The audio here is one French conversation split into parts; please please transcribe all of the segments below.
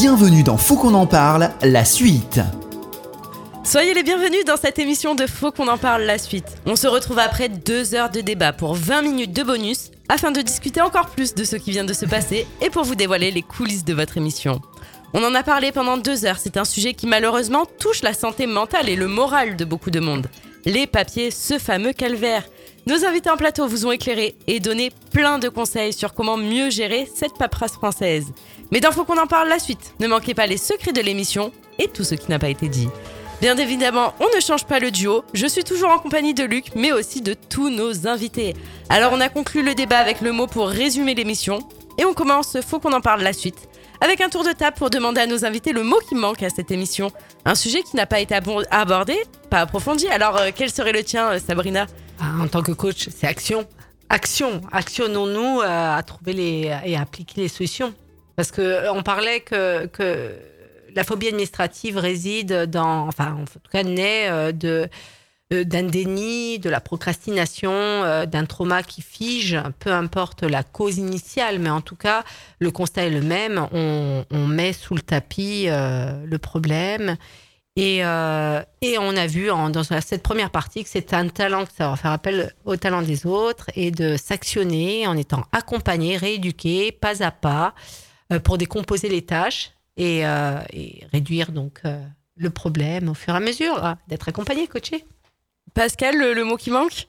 Bienvenue dans Faut qu'on en parle, la suite. Soyez les bienvenus dans cette émission de Faut qu'on en parle la suite. On se retrouve après deux heures de débat pour 20 minutes de bonus afin de discuter encore plus de ce qui vient de se passer et pour vous dévoiler les coulisses de votre émission. On en a parlé pendant deux heures, c'est un sujet qui malheureusement touche la santé mentale et le moral de beaucoup de monde. Les papiers, ce fameux calvaire. Nos invités en plateau vous ont éclairé et donné plein de conseils sur comment mieux gérer cette paperasse française. Mais Faut qu'on en parle la suite, ne manquez pas les secrets de l'émission et tout ce qui n'a pas été dit. Bien évidemment, on ne change pas le duo. Je suis toujours en compagnie de Luc, mais aussi de tous nos invités. Alors on a conclu le débat avec le mot pour résumer l'émission. Et on commence, faut qu'on en parle la suite. Avec un tour de table pour demander à nos invités le mot qui manque à cette émission. Un sujet qui n'a pas été abordé, pas approfondi. Alors euh, quel serait le tien, euh, Sabrina? En tant que coach, c'est action. Action. Actionnons-nous euh, à trouver les, et à appliquer les solutions. Parce qu'on parlait que, la phobie administrative réside dans, enfin, en tout cas, naît euh, de euh, d'un déni, de la procrastination, euh, d'un trauma qui fige, peu importe la cause initiale, mais en tout cas, le constat est le même. On, met sous le tapis le problème. Et, et, on a vu dans cette première partie que c'est un talent, que ça va faire appel au talent des autres et de s'actionner en étant accompagné, rééduqué, pas à pas, pour décomposer les tâches euh, et, réduire donc euh, le problème au fur et à mesure, hein, d'être accompagné, coaché. Pascal, le, mot qui manque?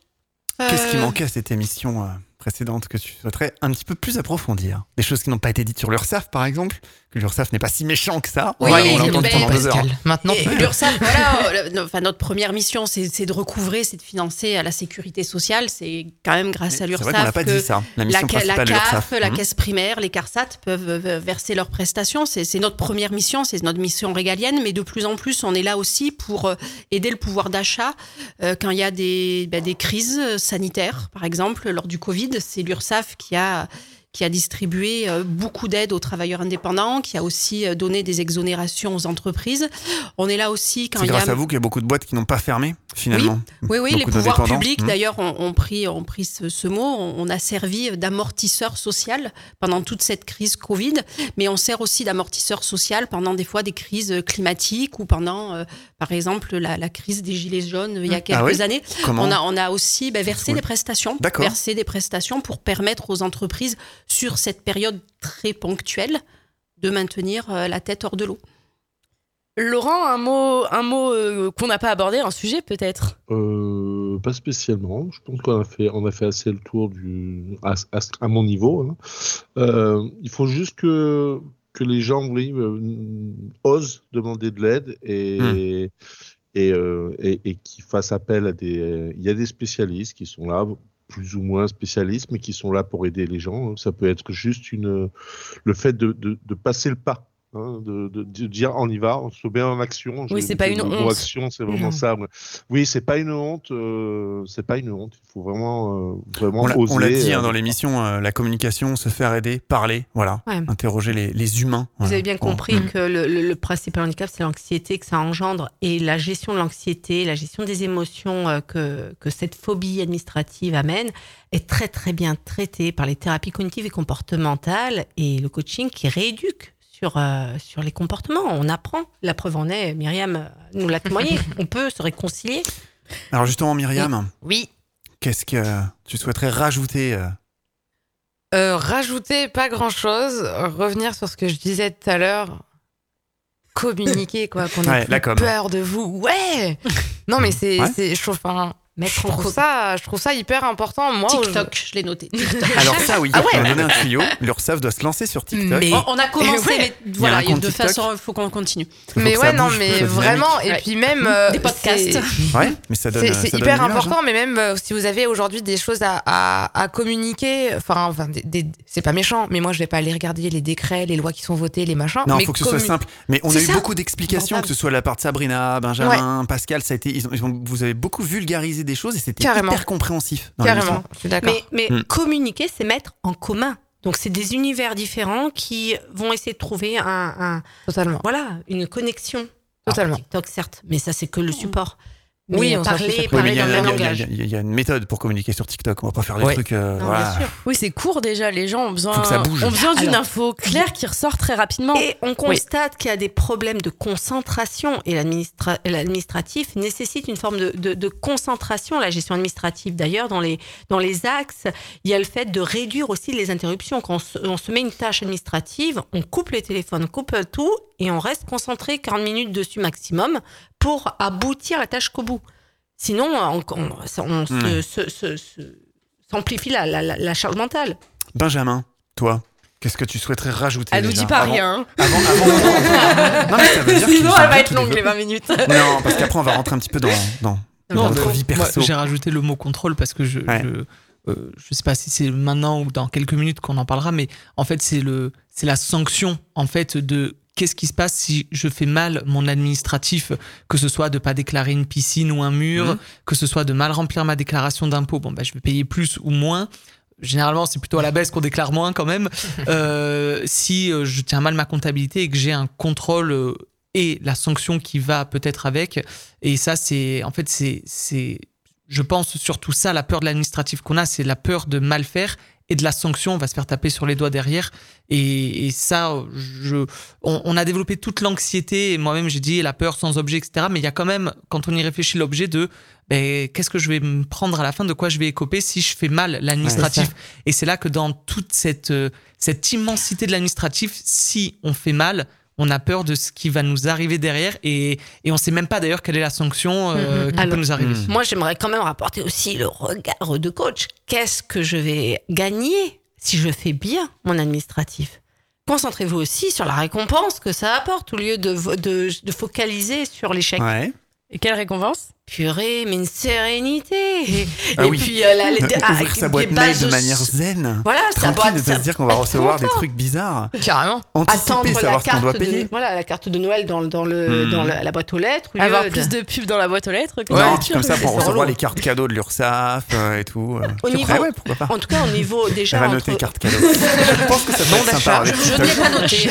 Qu'est-ce qui euh, manquait à cette émission précédente que tu souhaiterais un petit peu plus approfondir Des choses qui n'ont pas été dites sur l'URSAF, par exemple Que l'URSAF n'est pas si méchant que ça Oui, on l'a entendu pendant deux heures. Maintenant, l'URSAF, voilà, enfin, notre première mission, c'est de recouvrer, c'est de financer à la sécurité sociale. C'est quand même grâce à l'URSAF qu'on n'a pas dit ça. La, mission la, la CAF, la mmh. caisse primaire, les CARSAT peuvent euh, verser leurs prestations. C'est notre première mission, c'est notre mission régalienne, mais de plus en plus, on est là aussi pour euh, aider le pouvoir d'achat euh, quand il y a des, bah, des crises sanitaires, par exemple, lors du Covid. C'est l'URSAF qui a qui a distribué euh, beaucoup d'aides aux travailleurs indépendants, qui a aussi euh, donné des exonérations aux entreprises. On est là aussi quand il y a... grâce à vous qu'il y a beaucoup de boîtes qui n'ont pas fermé finalement. Oui, oui, les pouvoirs publics mmh. d'ailleurs ont, pris, ont pris ce, mot. On, a servi d'amortisseur social pendant toute cette crise Covid, mais on sert aussi d'amortisseur social pendant des fois des crises climatiques ou pendant, euh, par exemple, la, crise des gilets jaunes il y a mmh. quelques ah années. on, a, on a aussi ben, versé des prestations, versé des prestations pour permettre aux entreprises sur cette période très ponctuelle de maintenir euh, la tête hors de l'eau. Laurent, un mot, un mot euh, qu'on n'a pas abordé, un sujet peut-être? Euh, Pas spécialement. Je pense qu'on a fait, on a fait assez le tour du, à, mon niveau. Hein. il faut juste que, que les gens oui, osent demander de l'aide et, hmm. et, et, qu'ils fassent appel à des. Il y a des spécialistes qui sont là plus ou moins spécialistes, mais qui sont là pour aider les gens. Ça peut être juste une, le fait de, de passer le pas Hein, de, de, dire on y va, on se met en action. Oui, c'est pas une honte. Action, c'est vraiment ça. Oui, c'est pas une honte. Euh, c'est pas une honte. Il faut vraiment, euh, vraiment on oser. On l'a dit hein, euh, dans l'émission, la communication, se faire aider, parler, voilà, interroger les, les humains. Vous avez bien compris que le, le, principal handicap, c'est l'anxiété que ça engendre et la gestion de l'anxiété, la gestion des émotions que, que cette phobie administrative amène est très très bien traitée par les thérapies cognitives et comportementales et le coaching qui rééduque sur, euh, sur les comportements. On apprend. La preuve en est, Myriam nous l'a témoigné. On peut se réconcilier. Alors justement, Myriam. Oui. Qu'est-ce que tu souhaiterais rajouter euh euh, Rajouter pas grand-chose. Revenir sur ce que je disais tout à l'heure. Communiquer, quoi. Qu'on a peur de vous. Ouais Non, mais c'est... Je trouve... Enfin, mettre je trouve ça, je trouve ça hyper important. Moi, TikTok, je, l'ai noté. Alors ça, oui. Ah ouais. On a donné un tuyau. L'URSSAF doit se lancer sur TikTok. Mais... On, a commencé, mais voilà, de façon, il faut qu'on continue. mais ouais, non, mais vraiment, et puis même des euh, podcasts. Ouais, mais ça donne. C'est hyper important, hein. mais même euh, si vous avez aujourd'hui des choses à, à, communiquer, enfin, enfin, c'est pas méchant, mais moi je vais pas aller regarder les décrets, les lois qui sont votées, les machins. Non, il faut que ce soit simple. Mais on a eu beaucoup d'explications, que ce soit de la part de Sabrina, Benjamin, Pascal, ça a été, vous avez beaucoup vulgarisé des choses et c'était hyper compréhensif. Carrément, je suis d'accord. Mais, mais hmm. communiquer, c'est mettre en commun. Donc c'est des univers différents qui vont essayer de trouver un, totalement voilà une connexion. Totalement. TikTok certes, mais ça c'est que le support. Oui, on parler, parler dans le même langage. Il y, a une méthode pour communiquer sur TikTok. On va pas faire des trucs. Euh, oui, c'est court déjà. Les gens ont besoin, ont besoin d'une info claire qui ressort très rapidement. Et on constate qu'il y a des problèmes de concentration et l'administratif nécessite une forme de, concentration. La gestion administrative, d'ailleurs, dans les, dans les axes, il y a le fait de réduire aussi les interruptions. Quand on se, met une tâche administrative, on coupe les téléphones, coupe tout et on reste concentré 40 minutes dessus maximum pour aboutir la tâche qu'au bout. Sinon, on, hmm. s'amplifie la, la, charge mentale. Benjamin, toi, Qu'est-ce que tu souhaiterais rajouter Elle nous dit pas rien. Avant, avant, non, mais ça veut dire Sinon, elle va être longue les 20 minutes. non, parce qu'après, on va rentrer un petit peu dans, dans, notre vie perso. J'ai rajouté le mot contrôle parce que je, je, euh, je sais pas si c'est maintenant ou dans quelques minutes qu'on en parlera, mais en fait, c'est le, c'est la sanction en fait de qu'est-ce qui se passe si je fais mal mon administratif, que ce soit de pas déclarer une piscine ou un mur, mhm. que ce soit de mal remplir ma déclaration d'impôt. Bon, bah, je vais payer plus ou moins. Généralement, c'est plutôt à la baisse qu'on déclare moins quand même. Euh, si euh, je tiens mal ma comptabilité et que j'ai un contrôle euh, et la sanction qui va peut-être avec. Et ça, c'est en fait, c'est, je pense surtout ça, la peur de l'administratif qu'on a, c'est la peur de mal faire et de la sanction, on va se faire taper sur les doigts derrière. Et, ça, je, on, a développé toute l'anxiété, et moi-même j'ai dit la peur sans objet, etc. Mais il y a quand même, quand on y réfléchit, l'objet de ben, qu'est-ce que je vais me prendre à la fin, de quoi je vais écoper si je fais mal l'administratif? et c'est là que dans toute cette, euh, cette immensité de l'administratif, si on fait mal, on a peur de ce qui va nous arriver derrière et, et on sait même pas d'ailleurs quelle est la sanction euh, mm-hmm. qui peut nous arriver. Moi, j'aimerais quand même rapporter aussi le regard de coach. Qu'est-ce que je vais gagner si je fais bien mon administratif? Concentrez-vous aussi sur la récompense que ça apporte au lieu de, de, de focaliser sur l'échec. Et quelle récompense? Purée, mais une sérénité. Et, ah puis, euh, la, ah, ouvrir sa boîte mail de manière zen. Voilà, Tranquille, de se dire qu'on va recevoir des trucs bizarres. Carrément. Anticiper, savoir ce qu'on doit payer. voilà, la carte de Noël dans, dans, le, hmm. dans la, boîte aux lettres. Avoir plus de pubs dans la boîte aux lettres. Que ouais, comme ça, pour recevoir les cartes cadeaux de l'URSSAF euh, et tout. Euh. Au niveau, ouais, pourquoi pas. En tout cas, au niveau déjà. Elle va noter carte cadeau. Je pense que ça peut être sympa. Je n'ai pas noté.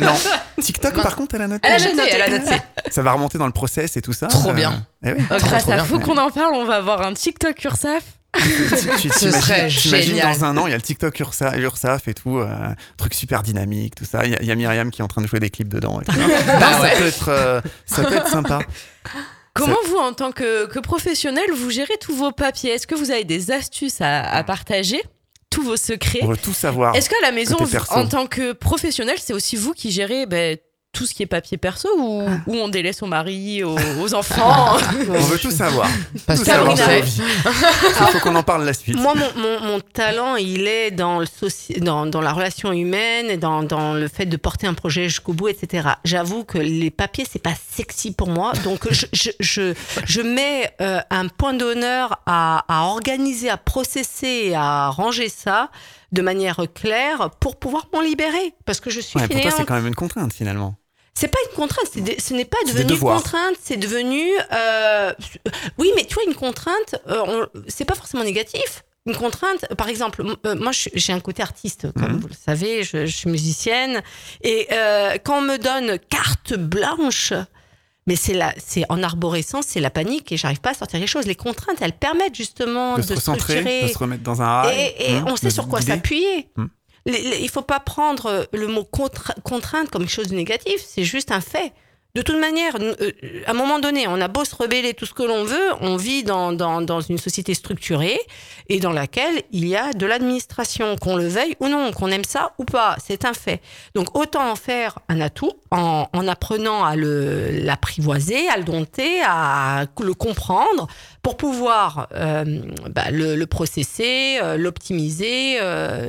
Non. TikTok, par contre, elle a noté. Elle a noté. Ça va remonter dans le process et tout ça. Trop bien. Eh grâce à Faut qu'on en parle, on va avoir un TikTok URSAF. Ce serait génial. dans un an, il y a le TikTok URSAF, et tout, euh, truc super dynamique, tout ça. Il y, a Myriam qui est en train de jouer des clips dedans. bah ça, peut être, euh, ça peut être sympa. Comment vous, en tant que, que, professionnel, vous gérez tous vos papiers? Est-ce que vous avez des astuces à, partager? Tous vos secrets? On veut tout savoir. Est-ce qu'à la maison, en tant que professionnel, c'est aussi vous qui gérez ben, tout ce qui est papier perso ou, ah. on délaisse son mari aux, enfants On veut tout savoir. Tout savoir Il faut qu'on en parle la suite. Moi, mon, mon, talent, il est dans, le dans, dans, la relation humaine et dans, dans, le fait de porter un projet jusqu'au bout, etc. J'avoue que les papiers, c'est pas sexy pour moi. Donc, je, je, je, je mets euh, un point d'honneur à, à organiser, à processer, à ranger ça de manière claire pour pouvoir m'en libérer. Parce que je suis ouais, Pour toi, c'est quand même une contrainte finalement. C'est pas une contrainte, ce n'est pas devenu une contrainte, c'est devenu. Euh, oui, mais tu vois, une contrainte, euh, c'est pas forcément négatif. Une contrainte, par exemple, euh, moi j'ai un côté artiste, comme mhm. vous le savez, je, suis musicienne, et quand on me donne carte blanche, mais c'est c'est en arborescence, c'est la panique et j'arrive pas à sortir les choses. Les contraintes, elles permettent justement de, se recentrer, de se remettre dans un rail, et, hein, on sait sur quoi s'appuyer. Mmh il faut pas prendre le mot contrainte comme chose de négatif, c'est juste un fait. De toute manière, euh, à un moment donné, on a beau se rebeller tout ce que l'on veut, on vit dans, une société structurée et dans laquelle il y a de l'administration, qu'on le veuille ou non, qu'on aime ça ou pas, c'est un fait. Donc autant en faire un atout en, en apprenant à l'apprivoiser, à le dompter, à le comprendre pour pouvoir euh, bah, le, le, processer, euh, l'optimiser,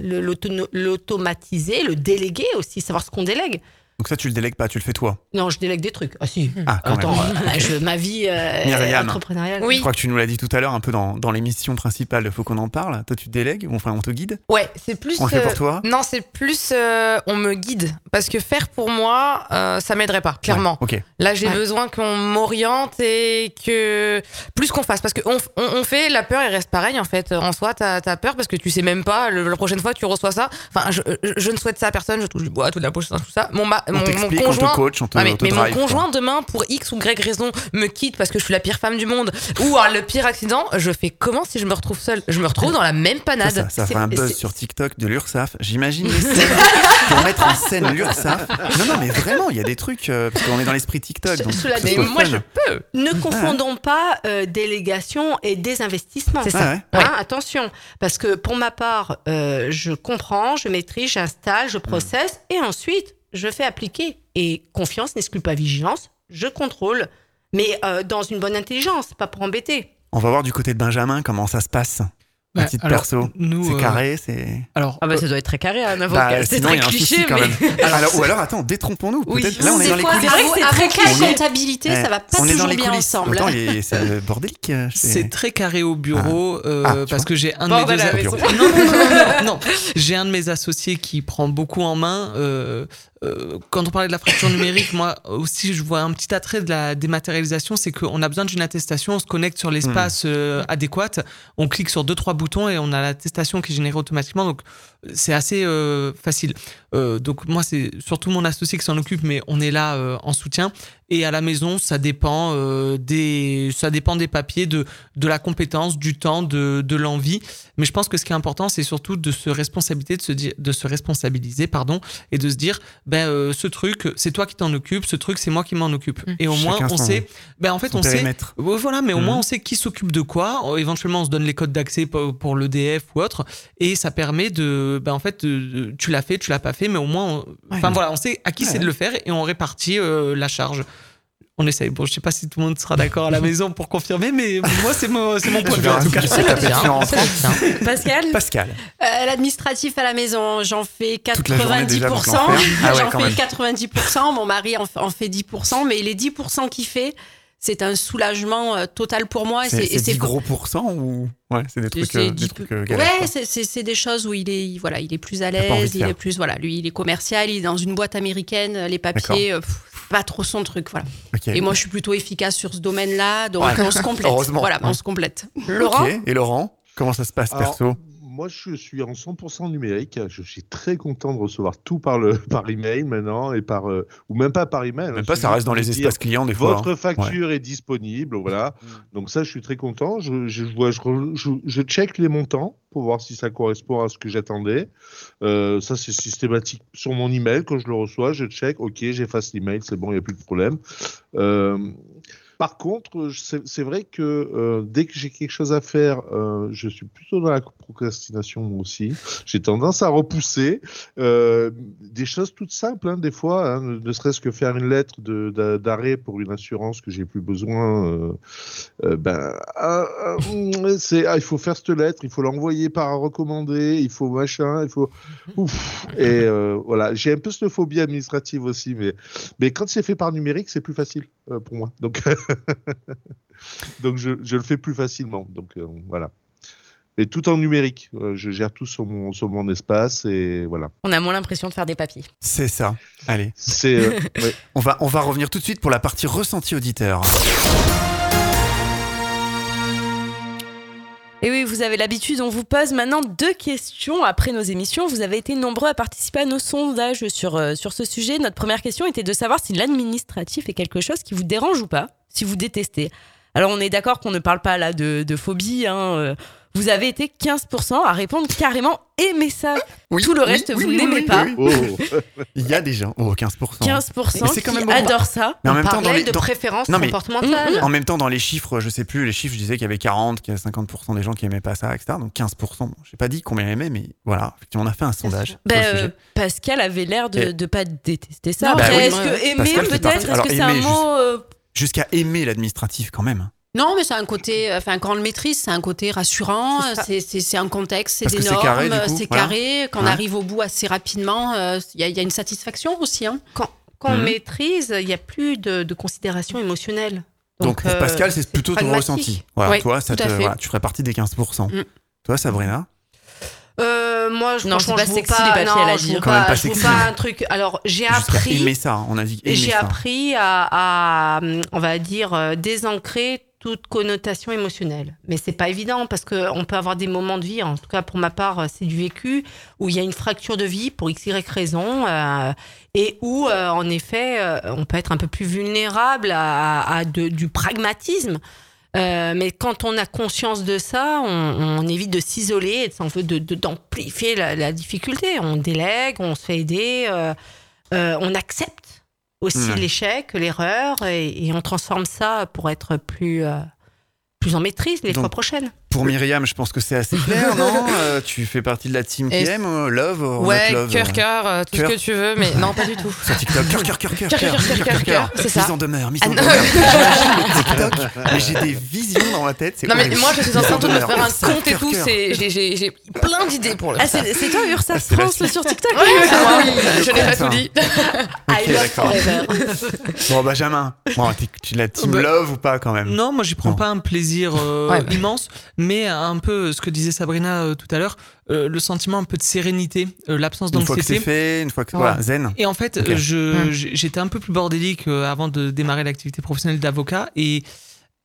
l'automatiser, le déléguer aussi, savoir ce qu'on délègue. Donc ça, tu le délègues pas, tu le fais toi? Non, je délègue des trucs. Ah si. Ah, Attends, euh, je, ma vie euh, entrepreneuriale. Oui. Je crois que tu nous l'as dit tout à l'heure, un peu dans, dans l'émission principale, il faut qu'on en parle. Toi, tu délègues ou enfin on te guide? Ouais, c'est plus. On le fait pour toi? Non, c'est plus euh, on me guide. Parce que faire pour moi, ça m'aiderait pas, clairement. ok. Là, j'ai besoin qu'on m'oriente et que. Plus qu'on fasse. Parce qu'on on, fait, la peur, elle reste pareille en fait. En soi, t'as as peur parce que tu sais même pas, la prochaine fois, tu reçois ça. Enfin, je, je, ne souhaite ça à personne, je touche du bois, tout la poche, tout ça. Bon, bah, mon, conjoint, mais, mon conjoint demain pour X ou Y raison me quitte parce que je suis la pire femme du monde ou a le pire accident, je fais comment si je me retrouve seule? Je me retrouve dans la même panade. Ça, ça, fait un buzz sur TikTok de l'URSAF. J'imagine les scènes pour mettre en scène l'URSAF. Non, non, mais vraiment, il y a des trucs euh, parce qu'on est dans l'esprit TikTok. Donc mais moi, je peux. Ne confondons pas euh, délégation et désinvestissement. C'est ça. Hein, attention, parce que pour ma part, euh, je comprends, je maîtrise, j'installe, je processe et ensuite je fais appliquer. Et confiance n'exclut pas vigilance, je contrôle, mais euh, dans une bonne intelligence, pas pour embêter. On va voir du côté de Benjamin comment ça se passe. Un petit perso, c'est euh, carré, c'est. Alors, ah bah ça doit être très carré un avocat. Bah, c'est très cliché, quand même. alors, ou alors, attends, détrompons-nous. Peut-être là, on est, dans les coulisses. Avec la comptabilité, ça va pas toujours bien ensemble. C'est bordélique. C'est très carré au bureau ah. Euh, ah, parce que j'ai un de mes associés. Non, non, non, non. J'ai un de mes associés qui prend beaucoup en main. Euh, euh, quand on parlait de la fracture numérique, moi aussi, je vois un petit attrait de la dématérialisation, c'est qu'on a besoin d'une attestation, on se connecte sur l'espace hmm. euh, adéquat, on clique sur deux trois boutons et on a l'attestation qui est générée automatiquement. Donc c'est assez euh, donc moi, c'est surtout mon associé qui s'en occupe, mais on est là en soutien. Et à la maison, ça dépend des, ça dépend des papiers, de de la compétence, du temps, de, de l'envie. Mais je pense que ce qui est important, c'est surtout de se responsabiliser, de se de se responsabiliser, pardon, et de se dire ben euh, ce truc c'est toi qui t'en occupes ce truc c'est moi qui m'en occupe mmh. et au moins on sait ben en fait on sait voilà mais au moins mmh. on sait qui s'occupe de quoi éventuellement on se donne les codes d'accès pour, l'EDF ou autre et ça permet de ben en fait tu l'as fait tu l'as pas fait mais au moins enfin voilà on sait à qui c'est de le faire et on répartit euh, la charge on essaye. Bon, je sais pas si tout le monde sera d'accord à la maison pour confirmer, mais moi, c'est mon, mon point de vue en tout cas. Pascal? Pascal. Euh, L'administratif à la maison, j'en fais 90%. Ah j'en fais 90%. Mon mari en, fait 10%, mais les 10% qu'il fait, c'est un soulagement euh, total pour moi. C'est 10 gros pourcents ou ouais, c'est des trucs, euh, des trucs Ouais, c'est des choses où il est, voilà, il est plus à l'aise, il est plus, voilà, lui, il est commercial, il est dans une boîte américaine, les papiers pas trop son truc, voilà. Et moi, je suis plutôt efficace sur ce domaine-là, donc on se complète. Heureusement. Voilà, on se complète. Laurent Et Laurent, comment ça se passe perso? Moi, je suis en 100% numérique. Je suis très content de recevoir tout par le par email maintenant et par euh, ou même pas par email. Même pas, ça reste dans les espaces clients des fois. Votre hein. facture est disponible, voilà. Mm. Donc ça, je suis très content. Je je, je, je, check les montants pour voir si ça correspond à ce que j'attendais. Euh, ça, c'est systématique sur mon email quand je le reçois. Je check, ok, j'efface l'email, c'est bon, il n'y a plus de problème. Euh, par contre, c'est vrai que euh, dès que j'ai quelque chose à faire, euh, je suis plutôt dans la procrastination aussi. J'ai tendance à repousser euh, des choses toutes simples, hein, des fois, hein, ne serait-ce que faire une lettre d'arrêt pour une assurance que j'ai plus besoin. ben, c'est ah, il faut faire cette lettre, il faut l'envoyer par recommandé, il faut machin, il faut. Ouf. Et voilà, j'ai un peu cette phobie administrative aussi, mais mais quand c'est fait par numérique, c'est plus facile pour moi. Donc Donc je, le fais plus facilement. Donc euh, voilà. Et tout en numérique. Euh, je gère tout sur mon, sur mon espace et voilà. On a moins l'impression de faire des papiers. C'est ça. Allez. C'est, euh, on, va, on va revenir tout de suite pour la partie ressenti auditeur. Et oui, vous avez l'habitude, on vous pose maintenant deux questions après nos émissions. Vous avez été nombreux à participer à nos sondages sur, sur ce sujet. Notre première question était de savoir si l'administratif est quelque chose qui vous dérange ou pas si vous détestez. Alors on est d'accord qu'on ne parle pas là de, phobie. Hein, euh, vous avez été 15% à répondre carrément aimer ça. Tout le reste, vous n'aimez pas. Oh. Il y a des gens, oh, 15%. 15% qui quand même adorent ça. Mais en même temps, dans les, de préférence comportementale. En même temps, dans les chiffres, je sais plus, les chiffres, je disais qu'il y avait 40, qu'il y avait 50% des gens qui aimaient pas ça, etc. Donc 15%. Bon, je n'ai pas dit combien aimaient, mais voilà, effectivement, on a fait un sondage. Ben, euh, Pascal avait l'air de ne pas détester ça. Bah est-ce que aimer peut-être Est-ce que c'est un mot euh, jusqu'à aimer l'administratif quand même. Non, mais c'est un côté, enfin, quand on le maîtrise, c'est un côté rassurant, c'est un contexte, c'est des normes, c'est carré, quand on arrive au bout assez rapidement, euh, il y, a une satisfaction aussi. Hein. Quand, on mhm. maîtrise, il n'y a plus de, considération émotionnelle. Donc, pour Pascal, c'est plutôt ton ressenti. toi, ça tu ferais partie des 15%. Mm. Toi, Sabrina? Euh, moi, je, non, je pas sexy pas, les papiers à la Je pas, je pas un truc. Alors, j'ai appris. Aimer ça, on a dit. J'ai appris à, à, on va dire, euh, désancrer toute connotation émotionnelle. Mais c'est pas évident parce qu'on peut avoir des moments de vie, en tout cas pour ma part, c'est du vécu, où il y a une fracture de vie pour x, y raison, euh, et où, euh, en effet, euh, on peut être un peu plus vulnérable à, du pragmatisme. mais quand on a conscience de ça, on, évite de s'isoler et de, d'amplifier la, difficulté. On délègue, on se fait aider, on accepte aussi l'échec, l'erreur, et, on transforme ça pour être plus, euh, plus en maîtrise les fois prochaines. Pour Myriam, je pense que c'est assez clair, non euh, Tu fais partie de la team qui aime euh, Love Ouais, cœur, cœur, tout ce que tu veux, mais non, pas du tout. Sur TikTok, cœur, cœur, cœur, cœur, cœur, cœur, cœur, c'est ça. Mise en demeure, mise en demeure. TikTok, mais j'ai des visions dans ma tête. Non, mais moi, je suis en train de me faire un compte et tout. J'ai plein d'idées pour le Ah, c'est toi, Ursa France, sur TikTok? Je n'ai pas tout dit. I love forever. Bon, Benjamin, tu la team Love ou pas quand même? Non, moi, j'y prends pas un plaisir immense mais un peu ce que disait Sabrina euh, tout à l'heure, euh, le sentiment un peu de sérénité, euh, l'absence d'anxiété. Une fois que c'est fait, une fois que voilà, zen. Et en fait, je j'étais un peu plus bordélique avant de démarrer l'activité professionnelle d'avocat et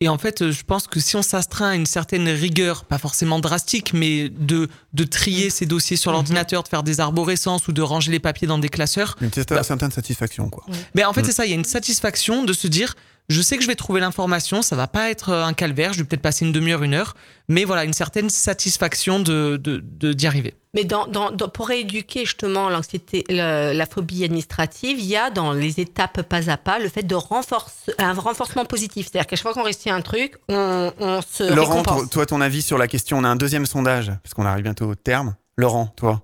et en fait, je pense que si on s'astreint à une certaine rigueur, pas forcément drastique, mais de, de trier ses dossiers sur mhm. l'ordinateur, de faire des arborescences ou de ranger les papiers dans des classeurs. Une bah certaine satisfaction, quoi. Mais en fait, c'est ça, il y a une satisfaction de se dire, je sais que je vais trouver l'information, ça va pas être un calvaire, je vais peut-être passer une demi-heure, une heure, mais voilà, une certaine satisfaction de, d'y arriver. Mais dans, pour rééduquer justement l'anxiété, la, phobie administrative, il y a dans les étapes pas à pas le fait de renforcer un renforcement positif. C'est-à-dire qu'à chaque fois qu'on réussit un truc, on, se Laurent, toi, ton avis sur la question, on a un deuxième sondage, parce qu'on arrive bientôt au terme. Laurent, toi?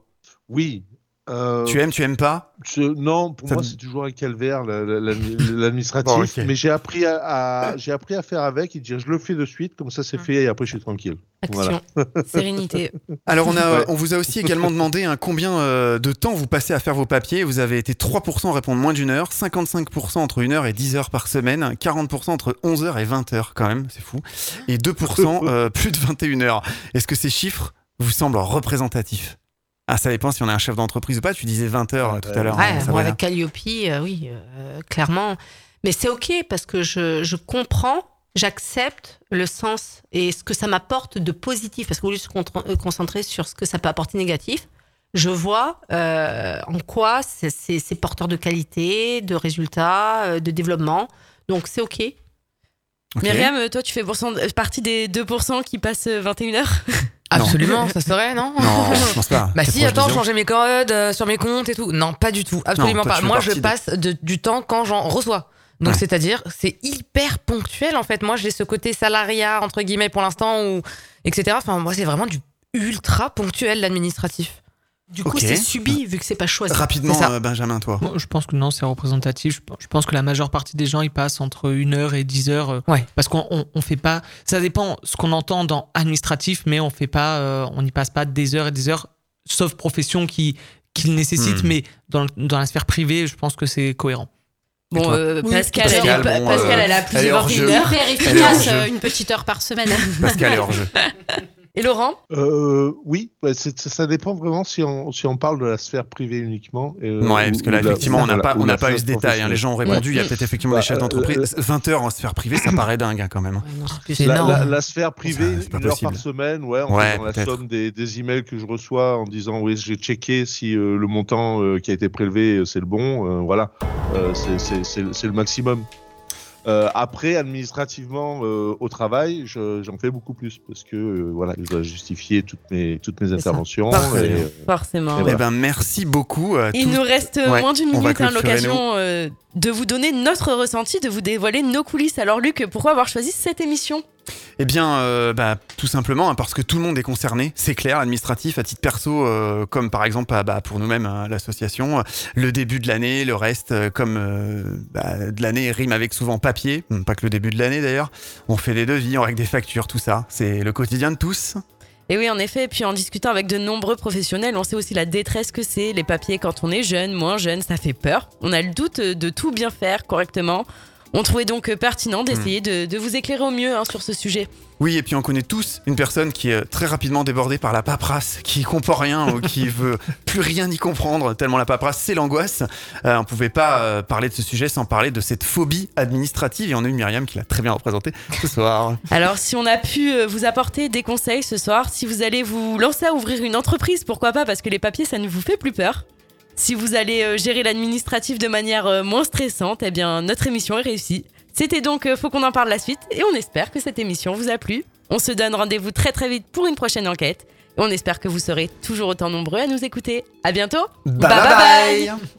Oui. Euh, tu aimes, tu aimes pas? non, pour moi, c'est toujours un calvaire, l'administratif. Mais j'ai appris à, j'ai appris à faire avec et dire je le fais de suite, comme ça c'est ah. fait et après je suis tranquille. Action, sérénité. Alors, on, a, on vous a aussi également demandé un combien euh, de temps vous passez à faire vos papiers? Vous avez été 3% à répondre moins d'une heure, 55% entre une heure et 10 heures par semaine, 40% entre 11 heures et 20 heures, quand même, c'est fou, et 2% euh, plus de 21 heures. Est-ce que ces chiffres vous semblent représentatifs? Ah, ça dépend si on est un chef d'entreprise ou pas. Tu disais 20 heures euh, tout à l'heure. Ouais, hein, avec Calliope, euh, oui, euh, clairement. Mais c'est OK parce que je, je comprends, j'accepte le sens et ce que ça m'apporte de positif. Parce qu'au lieu de se concentrer sur ce que ça peut apporter négatif, je vois en quoi c'est porteur de qualité, de résultats, de développement. Donc c'est OK. Myriam, toi, tu fais partie des 2% qui passent 21 heures? Absolument, ça serait, non Non, je pense pas. bah si, attends, changer mes codes euh, sur mes comptes et tout. Non, pas du tout, absolument pas. Moi, je passe du temps quand j'en reçois. Donc c'est-à-dire, c'est hyper ponctuel en fait. Moi, j'ai ce côté salariat entre guillemets pour l'instant ou etc. Enfin, moi, c'est vraiment du ultra ponctuel l'administratif. Du coup, c'est subi vu que c'est pas choisi. Rapidement, euh, Benjamin, toi. je pense que non, c'est représentatif. Je pense que la majeure partie des gens, ils passent entre une heure et dix heures. Euh, ouais. Parce qu'on on, fait pas. Ça dépend ce qu'on entend dans administratif, mais on fait pas. Euh, on n'y passe pas des heures et des heures, sauf profession qui, qui le nécessite. Hmm. Mais dans, dans la sphère privée, je pense que c'est cohérent. Bon, Pascal, Pascal, elle, a plusieurs heures. efficace, une petite heure par semaine. Pascal est hors jeu. Et Laurent? Euh, Oui, ça dépend vraiment si on, si on parle de la sphère privée uniquement. Euh, ouais, parce que là, effectivement, on n'a pas, on pas eu ce détail. Hein. Les gens ont répondu, il y a peut-être effectivement des chefs euh, d'entreprise. 20 heures en sphère privée, ça paraît dingue hein, quand même. la, la, sphère privée, une heure par semaine, ouais, on ouais, dans la somme des, des, emails que je reçois en disant oui, j'ai checké si le montant qui a été prélevé, c'est le bon. voilà, c'est le maximum. Euh, après, administrativement, euh, au travail, j'en fais beaucoup plus parce que euh, voilà, je dois justifier toutes mes toutes mes interventions. Forcément. Forcément. Eh ben, merci beaucoup. Il nous reste moins d'une minute, hein, l'occasion de vous donner notre ressenti, de vous dévoiler nos coulisses. Alors, Luc, pourquoi avoir choisi cette émission? Eh bien, euh, bah, tout simplement hein, parce que tout le monde est concerné, c'est clair, administratif, à titre perso, euh, comme par exemple ah, bah, pour nous-mêmes, hein, l'association, le début de l'année, le reste, euh, comme bah, de l'année rime avec souvent papier, hmm, pas que le début de l'année d'ailleurs, on fait des devis, on règle des factures, tout ça, c'est le quotidien de tous. Et oui, en effet, puis en discutant avec de nombreux professionnels, on sait aussi la détresse que c'est, les papiers quand on est jeune, moins jeune, ça fait peur. On a le doute de tout bien faire correctement On trouvait donc pertinent d'essayer hmm. de, vous éclairer au mieux hein, sur ce sujet. Oui, et puis on connaît tous une personne qui est très rapidement débordée par la paperasse, qui comprend rien ou qui veut plus rien y comprendre, tellement la paperasse, c'est l'angoisse. Euh, on pouvait pas euh, parler de ce sujet sans parler de cette phobie administrative, et on a eu Myriam qui l'a très bien représentée ce soir. Alors, si on a pu euh, vous apporter des conseils ce soir, si vous allez vous lancer à ouvrir une entreprise, pourquoi pas, parce que les papiers, ça ne vous fait plus peur. Si vous allez gérer l'administratif de manière moins stressante, eh bien, notre émission est réussie. C'était donc euh, Faut qu'on en parle la suite et on espère que cette émission vous a plu. On se donne rendez-vous très très vite pour une prochaine enquête et on espère que vous serez toujours autant nombreux à nous écouter. À bientôt. bye. bye, bye